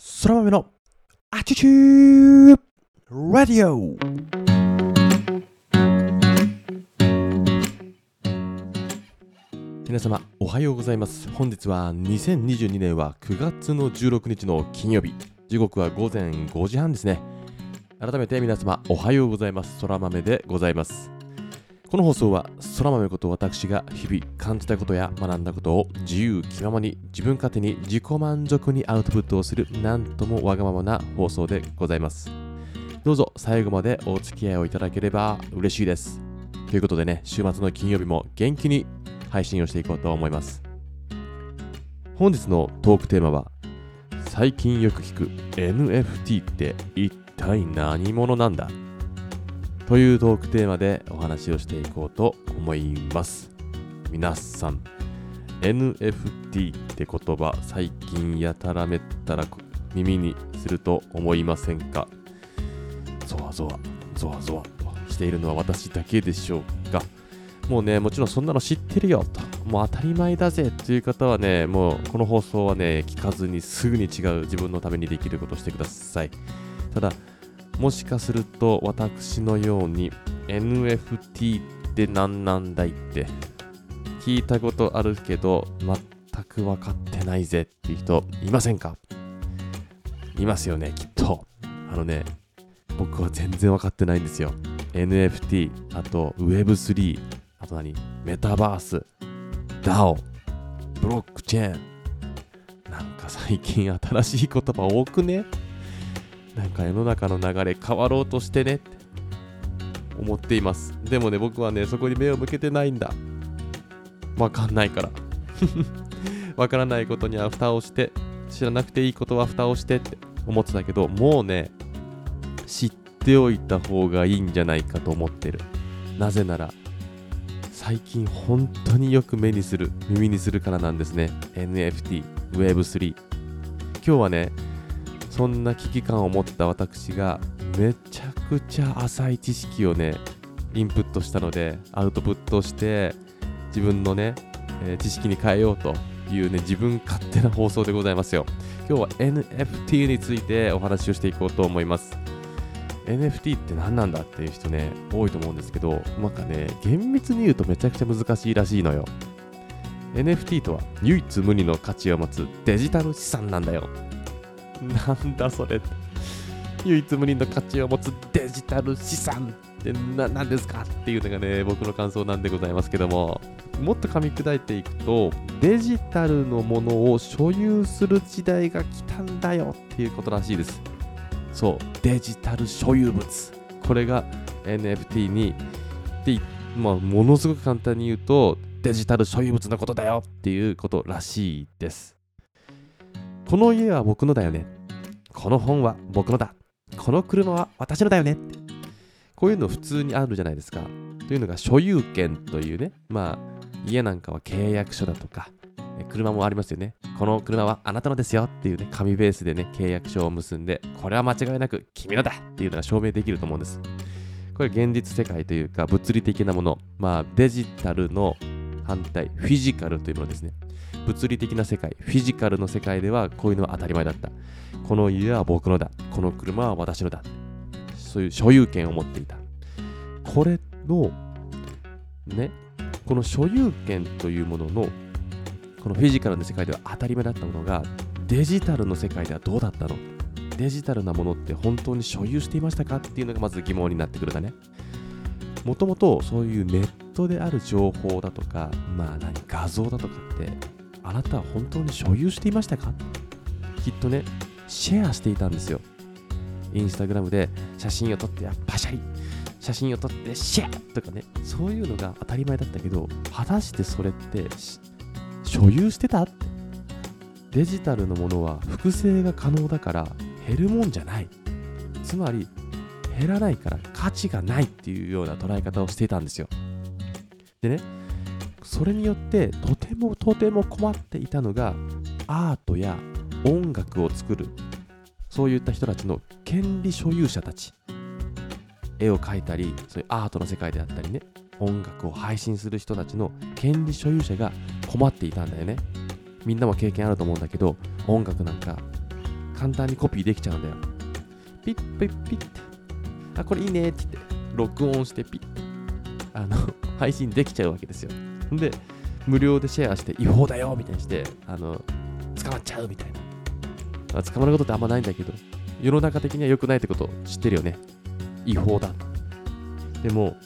そら豆のアチチューラディオ皆様おはようございます。本日は2022年は9月の16日の金曜日。時刻は午前5時半ですね。改めて皆様おはようございます。そら豆でございます。この放送は空豆こと私が日々感じたことや学んだことを自由気ままに自分勝手に自己満足にアウトプットをするなんともわがままな放送でございますどうぞ最後までお付き合いをいただければ嬉しいですということでね週末の金曜日も元気に配信をしていこうと思います本日のトークテーマは最近よく聞く NFT って一体何者なんだというトークテーマでお話をしていこうと思います。皆さん NFT って言葉最近やたらめったら耳にすると思いませんか？ゾワゾワゾワゾワしているのは私だけでしょうか？もうねもちろんそんなの知ってるよと。もう当たり前だぜという方はねもうこの放送はね聞かずにすぐに違う自分のためにできることをしてください。ただもしかすると私のように NFT って何なんだいって聞いたことあるけど全く分かってないぜっていう人いませんか？いますよねきっと。あのね僕は全然分かってないんですよ。NFT あと Web3 あと何？メタバース DAO ブロックチェーン。なんか最近新しい言葉多くね？なんか世の中の流れ変わろうとしてねって思っています。でもね僕はねそこに目を向けてないんだ。わかんないから。わからないことには蓋をして知らなくていいことは蓋をしてって思ってたけどもうね知っておいた方がいいんじゃないかと思ってる。なぜなら最近本当によく目にする耳にするからなんですね。NFT Web3 今日はねそんな危機感を持った私がめちゃくちゃ浅い知識をねインプットしたのでアウトプットして自分のね、えー、知識に変えようというね自分勝手な放送でございますよ。今日は NFT についてお話をしていこうと思います。NFT って何なんだっていう人ね多いと思うんですけどなんかね厳密に言うとめちゃくちゃ難しいらしいのよ。NFT とは唯一無二の価値を持つデジタル資産なんだよ。なんだそれ唯一無二の価値を持つデジタル資産って何ですかっていうのがね僕の感想なんでございますけども。もっと噛み砕いていくとデジタルのものを所有する時代が来たんだよっていうことらしいです。そう。デジタル所有物。これが NFT にで、まあ、ものすごく簡単に言うとデジタル所有物のことだよっていうことらしいです。この家は僕のだよね。この本は僕のだ。この車は私のだよね。こういうの普通にあるじゃないですか。というのが所有権というね、まあ家なんかは契約書だとか、車もありますよね。この車はあなたのですよっていうね、紙ベースでね、契約書を結んで、これは間違いなく君のだっていうのが証明できると思うんです。これ現実世界というか物理的なもの、まあデジタルの反対、フィジカルというものですね。物理的な世界、フィジカルの世界ではこういうのは当たり前だった。この家は僕のだ。この車は私のだ。そういう所有権を持っていた。これの、ね、この所有権というものの、このフィジカルの世界では当たり前だったものが、デジタルの世界ではどうだったの？デジタルなものって本当に所有していましたか？っていうのがまず疑問になってくるんだね。もともとそういうネットである情報だとか、まあ何、画像だとかってあなたは本当に所有していましたか？きっとね、シェアしていたんですよ。インスタグラムで写真を撮ってパシャリ写真を撮ってシェアとかね、そういうのが当たり前だったけど、果たしてそれって所有してた？デジタルのものは複製が可能だから減るもんじゃない。つまり減らないから価値がないっていうような捉え方をしていたんですよ。でね、それによってとてもとても困っていたのがアートや音楽を作るそういった人たちの権利所有者たち絵を描いたりそういうアートの世界であったりね音楽を配信する人たちの権利所有者が困っていたんだよねみんなも経験あると思うんだけど音楽なんか簡単にコピーできちゃうんだよ。ピッピッピッって。あ、これいいねって言って、録音してピッあの、配信できちゃうわけですよ。で、無料でシェアして違法だよみたいにして、あの、捕まっちゃうみたいな。捕まることってあんまないんだけど、世の中的には良くないってこと知ってるよね。違法だ。でも、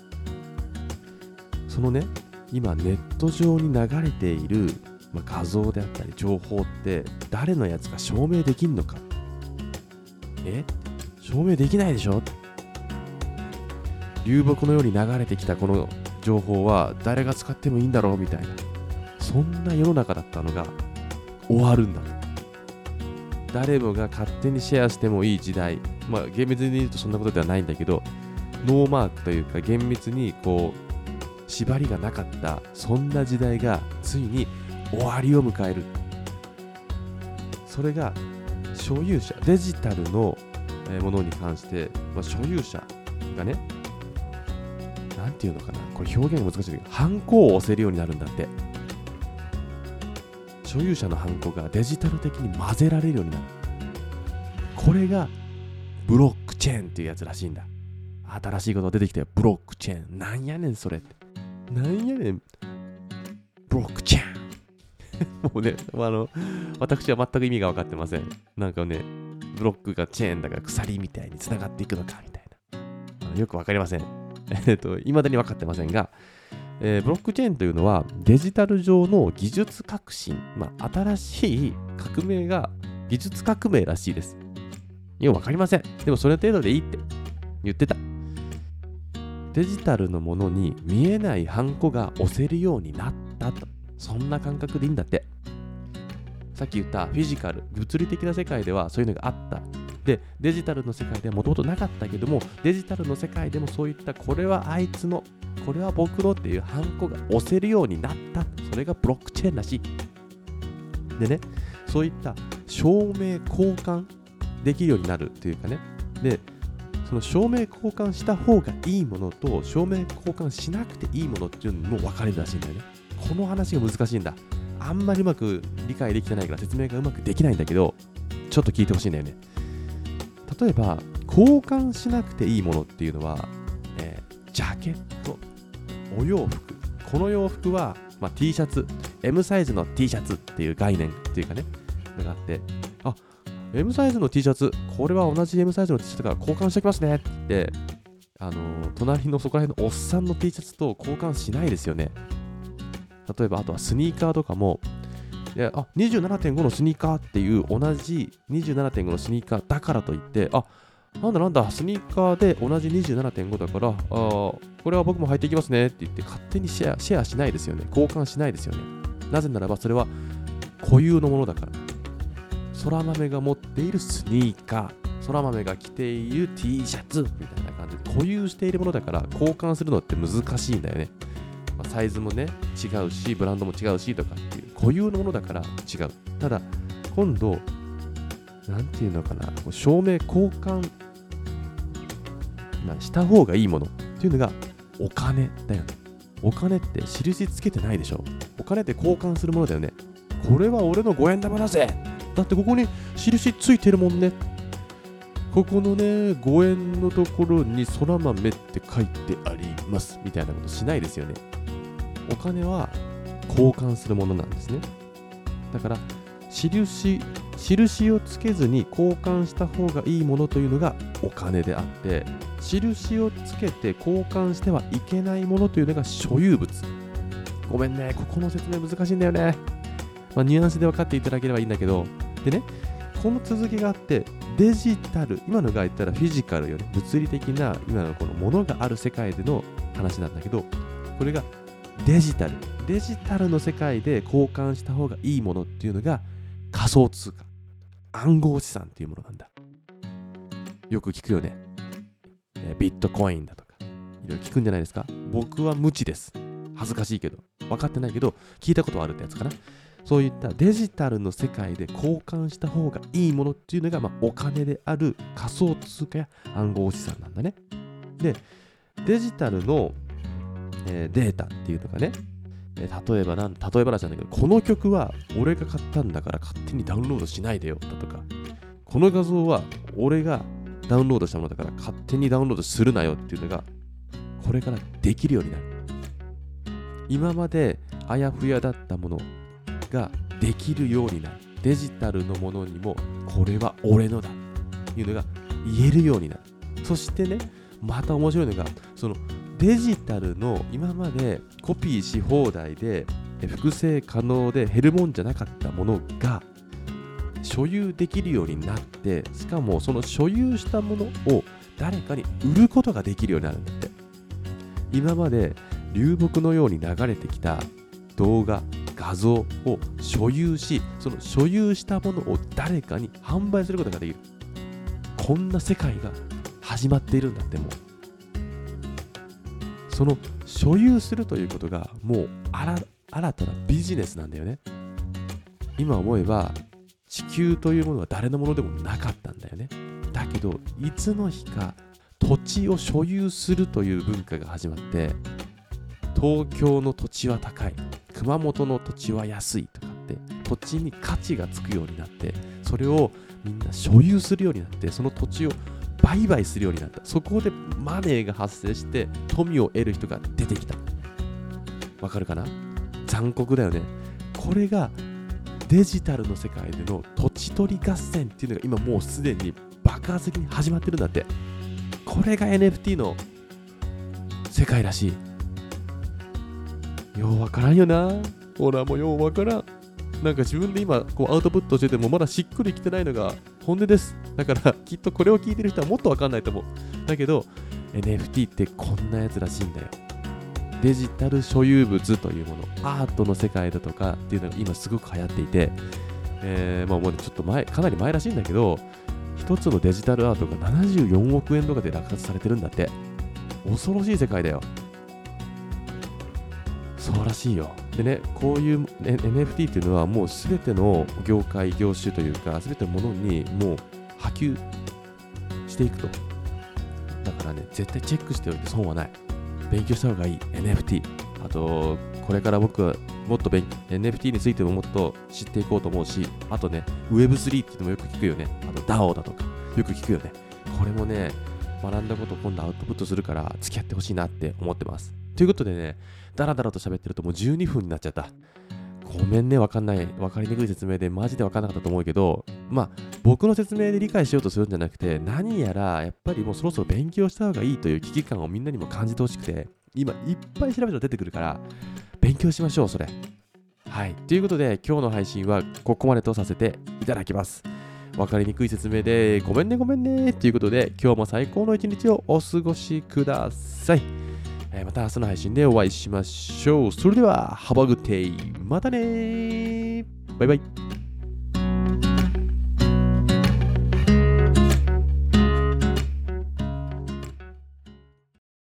そのね、今ネット上に流れている、まあ、画像であったり情報って誰のやつか証明できんのかえ？証明できないでしょ？流木のように流れてきたこの情報は誰が使ってもいいんだろうみたいなそんな世の中だったのが終わるんだ。誰もが勝手にシェアしてもいい時代。まあ厳密に言うとそんなことではないんだけどノーマークというか厳密にこう縛りがなかったそんな時代がついに終わりを迎える。それが所有者デジタルのものに関して、まあ、所有者がねなんていうのかな。これ表現が難しい。けどハンコを押せるようになるんだって。所有者のハンコがデジタル的に混ぜられるようになる。これがブロックチェーンっていうやつらしいんだ。新しいことが出てきてブロックチェーン。なんやねんそれって。なんやねん。ブロックチェーン。もうね、あの、私は全く意味が分かってません。なんかね、ブロックがチェーンだから鎖みたいに繋がっていくのかみたいな。よく分かりません。えっと、未だに分かってませんが、えー、ブロックチェーンというのはデジタル上の技術革新、まあ、新しい革命が技術革命らしいです。いや、分かりません。でもそれ程度でいいって言ってた。デジタルのものに見えないハンコが押せるようになったと。そんな感覚でいいんだって。さっき言ったフィジカル、物理的な世界ではそういうのがあった。で、デジタルの世界ではもともとなかったけども、デジタルの世界でもそういったこれはあいつの、これは僕のっていうハンコが押せるようになった。それがブロックチェーンらしい。でね、そういった証明交換できるようになるというかね。で、その証明交換した方がいいものと証明交換しなくていいものっていうのも分かれるらしいんだよね。この話が難しいんだ。あんまりうまく理解できてないから説明がうまくできないんだけど、ちょっと聞いてほしいんだよね。例えば、交換しなくていいものっていうのは、えー、ジャケット、お洋服。この洋服は、まあ、T シャツ、M サイズの T シャツっていう概念っていうかね、があって、あ M サイズの T シャツ、これは同じ M サイズの T シャツから交換しておきますねって言って、あのー、隣のそこら辺のおっさんの T シャツと交換しないですよね。例えば、あとはスニーカーとかも、いやあ27.5のスニーカーっていう同じ27.5のスニーカーだからといって、あなんだなんだ、スニーカーで同じ27.5だから、あこれは僕も履いていきますねって言って勝手にシェアシェアしないですよね。交換しないですよね。なぜならばそれは固有のものだから。空豆が持っているスニーカー、空豆が着ている T シャツみたいな感じで固有しているものだから交換するのって難しいんだよね。まあ、サイズもね違うしブランドも違うしとかっていう固有のものだから違う。ただ今度何て言うのかな照明交換、まあ、した方がいいものっていうのがお金だよね。お金って印つけてないでしょ。お金って交換するものだよね。これは俺の5円玉だぜ。だってここに印ついてるもんね。ここのね5円のところに空豆って書いてあります。みたいなことしないですよね。お金は交換するものなんですね。だから印印をつけずに交換した方がいいものというのがお金であって印をつけて交換してはいけないものというのが所有物。ごめんねここの説明難しいんだよね、まあ、ニュアンスで分かっていただければいいんだけど。でねこの続きがあってデジタル今のが言ったらフィジカルより物理的な今のこのものがある世界での話なんだけどこれがデジタル。デジタルの世界で交換した方がいいものっていうのが仮想通貨。暗号資産っていうものなんだ。よく聞くよね。ビットコインだとか。いろいろ聞くんじゃないですか。僕は無知です。恥ずかしいけど。分かってないけど聞いたことあるってやつかな。そういったデジタルの世界で交換した方がいいものっていうのが、まあ、お金である仮想通貨や暗号資産なんだね。でデジタルのえー、データっていうのがね、えー、例えばなん、例え話なんだけど、この曲は俺が買ったんだから勝手にダウンロードしないでよだとか、この画像は俺がダウンロードしたものだから勝手にダウンロードするなよっていうのがこれからできるようになる。今まであやふやだったものができるようになる。デジタルのものにもこれは俺のだというのが言えるようになる。そしてね、また面白いのが、そのデジタルの今までコピーし放題で複製可能で減るもんじゃなかったものが所有できるようになってしかもその所有したものを誰かに売ることができるようになるんだって。今まで流木のように流れてきた動画画像を所有しその所有したものを誰かに販売することができる。こんな世界が始まっているんだってもう。その所有するということがもう新たなビジネスなんだよね。今思えば地球というものは誰のものでもなかったんだよね。だけどいつの日か土地を所有するという文化が始まって東京の土地は高い熊本の土地は安いとかって土地に価値がつくようになってそれをみんな所有するようになってその土地を売買するようになった。そこでマネーが発生して富を得る人が出てきた。わかるかな？残酷だよね。これがデジタルの世界での土地取り合戦っていうのが今もうすでに爆発的に始まってるんだって。これが NFT の世界らしい。ようわからんよな。俺はもうようわからん。なんか自分で今こうアウトプットしててもまだしっくりきてないのが本音です。だからきっとこれを聞いてる人はもっとわかんないと思う。だけど NFT ってこんなやつらしいんだよ。デジタル所有物というもの、アートの世界だとかっていうのが今すごく流行っていて、えー、まあもうちょっと前、かなり前らしいんだけど、一つのデジタルアートが74億円とかで落札されてるんだって。恐ろしい世界だよ。そうらしいよ。でね、こういう、NFT っていうのはもうすべての業界、業種というか、すべてのものにもう波及していくと。だからね、絶対チェックしておいて損はない。勉強した方がいい。NFT。あと、これから僕はもっと NFT についてももっと知っていこうと思うし、あとね、Web3 っていうのもよく聞くよね。あと DAO だとか、よく聞くよね。これもね、学んだことを今度アウトプットするから付き合ってほしいなって思ってます。ということでね、だらだらと喋ってるともう12分になっちゃった。ごめんね、わかんない、わかりにくい説明でマジでわかんなかったと思うけど、まあ、僕の説明で理解しようとするんじゃなくて、何やらやっぱりもうそろそろ勉強した方がいいという危機感をみんなにも感じてほしくて、今いっぱい調べると出てくるから、勉強しましょう、それ。はい。ということで、今日の配信はここまでとさせていただきます。分かりにくい説明でごめんねごめんねということで今日も最高の一日をお過ごしください。えー、また明日の配信でお会いしましょう。それでは、ハバグテイまたねバイバイ